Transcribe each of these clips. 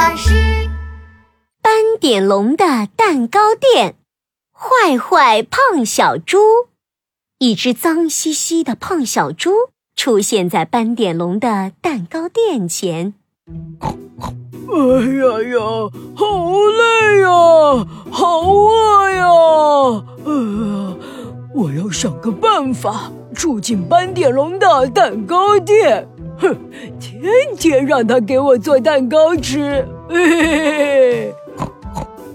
巴士。斑点龙的蛋糕店，坏坏胖小猪，一只脏兮兮的胖小猪出现在斑点龙的蛋糕店前。哎呀呀，好累呀，好饿呀！呃，我要想个办法住进斑点龙的蛋糕店。哼，天天让他给我做蛋糕吃。嘿嘿嘿。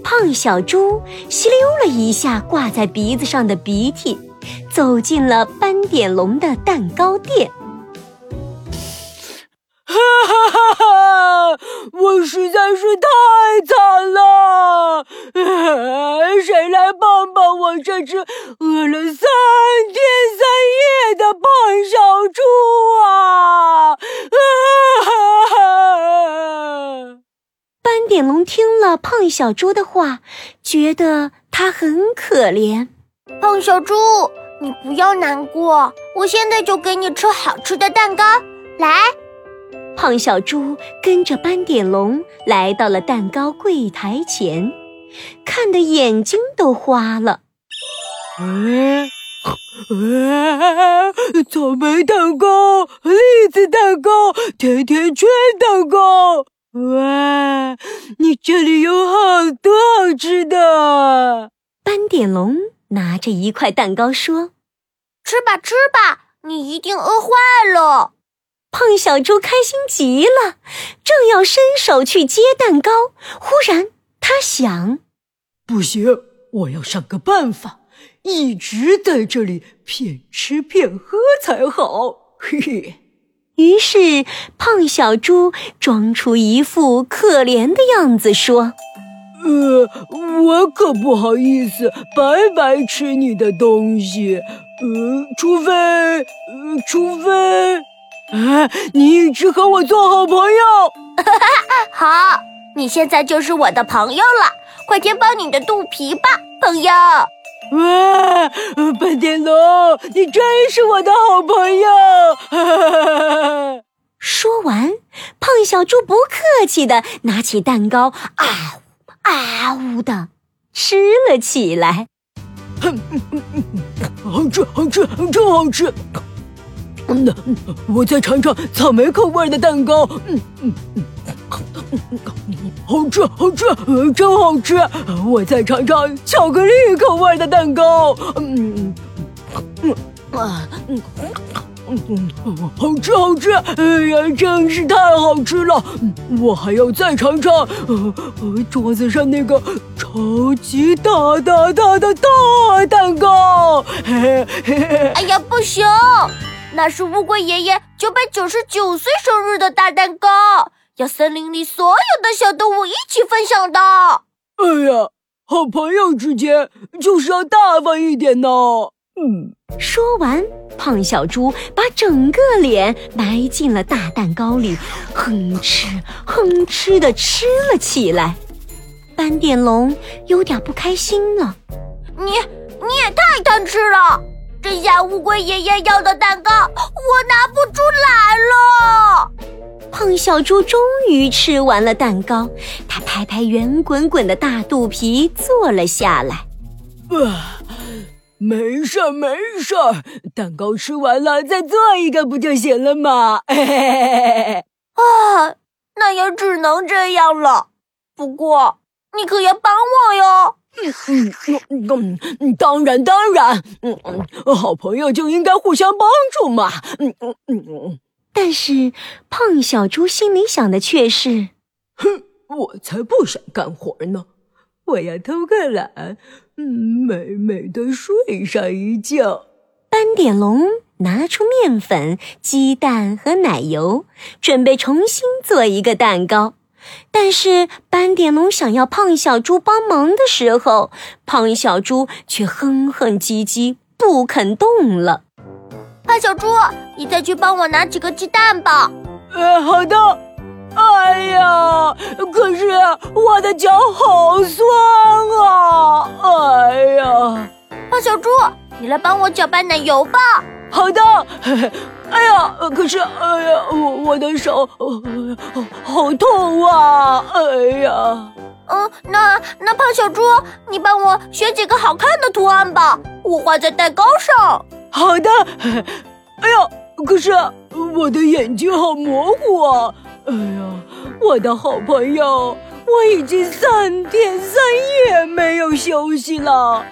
胖小猪吸溜了一下挂在鼻子上的鼻涕，走进了斑点龙的蛋糕店。哈哈哈哈！我实在是太惨了，谁来帮帮我这只饿了三夜的胖小猪啊！斑点龙听了胖小猪的话，觉得他很可怜。胖小猪，你不要难过，我现在就给你吃好吃的蛋糕，来。胖小猪跟着斑点龙来到了蛋糕柜台前，看得眼睛都花了。啊，草莓蛋糕、栗子蛋糕、甜甜圈蛋糕，哇！你这里有好多好吃的。斑点龙拿着一块蛋糕说：“吃吧，吃吧，你一定饿坏了。”胖小猪开心极了，正要伸手去接蛋糕，忽然他想：“不行，我要想个办法，一直在这里骗吃骗喝才好。”嘿嘿。于是胖小猪装出一副可怜的样子，说：“呃，我可不好意思白白吃你的东西，呃，除非，呃，除非。”啊！你一直和我做好朋友，好，你现在就是我的朋友了。快填饱你的肚皮吧，朋友。哇，斑点龙，你真是我的好朋友。说完，胖小猪不客气的拿起蛋糕，啊呜啊呜的吃了起来。哼，好吃，好吃，真好吃。嗯，我再尝尝草莓口味的蛋糕。嗯嗯嗯，嗯嗯好吃好吃，真好吃。我再尝尝巧克力口味的蛋糕。嗯嗯啊嗯嗯嗯，好吃好吃。哎呀，真是太好吃了。我还要再尝尝呃桌子上那个超级大大大的大蛋糕。哎呀，不行。那是乌龟爷爷九百九十九岁生日的大蛋糕，要森林里所有的小动物一起分享的。哎呀，好朋友之间就是要大方一点呢。嗯，说完，胖小猪把整个脸埋进了大蛋糕里，哼哧哼哧的吃了起来。斑点龙有点不开心了，你你也太贪吃了。这下乌龟爷爷要的蛋糕我拿不出来了。胖小猪终于吃完了蛋糕，他拍拍圆滚滚的大肚皮坐了下来。啊，没事儿没事儿，蛋糕吃完了再做一个不就行了吗？嘿嘿嘿啊，那也只能这样了。不过你可要帮我哟。嗯嗯嗯，当然当然，嗯嗯，好朋友就应该互相帮助嘛。嗯嗯嗯，但是胖小猪心里想的却是：哼，我才不想干活呢，我要偷个懒，嗯，美美的睡上一觉。斑点龙拿出面粉、鸡蛋和奶油，准备重新做一个蛋糕。但是斑点龙想要胖小猪帮忙的时候，胖小猪却哼哼唧唧不肯动了。胖小猪，你再去帮我拿几个鸡蛋吧。呃，好的。哎呀，可是我的脚好酸啊！哎呀，胖小猪，你来帮我搅拌奶油吧。好的。哎呀，可是，哎呀，我我的手，好痛啊！哎呀，嗯，那那胖小猪，你帮我选几个好看的图案吧，我画在蛋糕上。好的。哎呀，可是我的眼睛好模糊啊！哎呀，我的好朋友，我已经三天三夜没有休息了。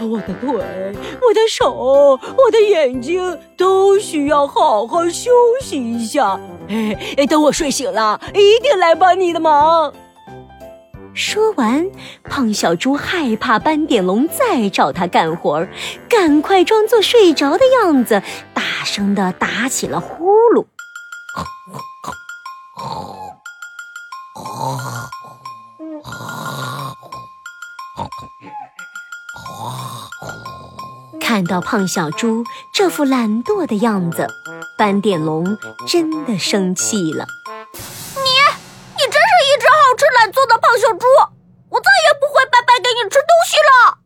我的腿、我的手、我的眼睛都需要好好休息一下。哎，等我睡醒了，一定来帮你的忙。说完，胖小猪害怕斑点龙再找他干活儿，赶快装作睡着的样子，大声的打起了呼噜。看到胖小猪这副懒惰的样子，斑点龙真的生气了。你，你真是一只好吃懒做的胖小猪！我再也不会白白给你吃东西了。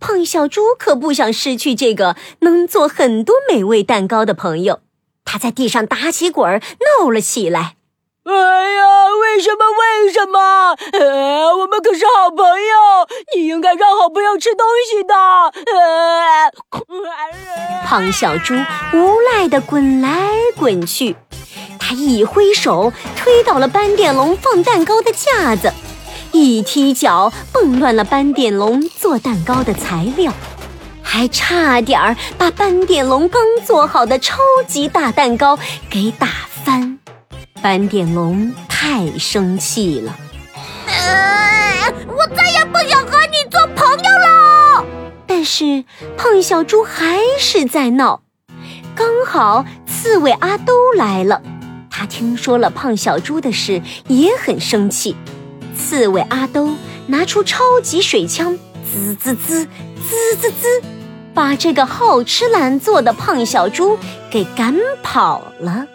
胖小猪可不想失去这个能做很多美味蛋糕的朋友，他在地上打起滚儿，闹了起来。哎呀，为什么？为什么？呃，我们可是好朋友，你应该让好朋友吃东西的。呃，胖小猪无赖的滚来滚去，他一挥手推倒了斑点龙放蛋糕的架子，一踢脚蹦乱了斑点龙做蛋糕的材料，还差点儿把斑点龙刚做好的超级大蛋糕给打翻。斑点龙太生气了，我再也不想和你做朋友了。但是胖小猪还是在闹。刚好刺猬阿兜来了，他听说了胖小猪的事，也很生气。刺猬阿兜拿出超级水枪，滋滋滋，滋滋滋，把这个好吃懒做的胖小猪给赶跑了。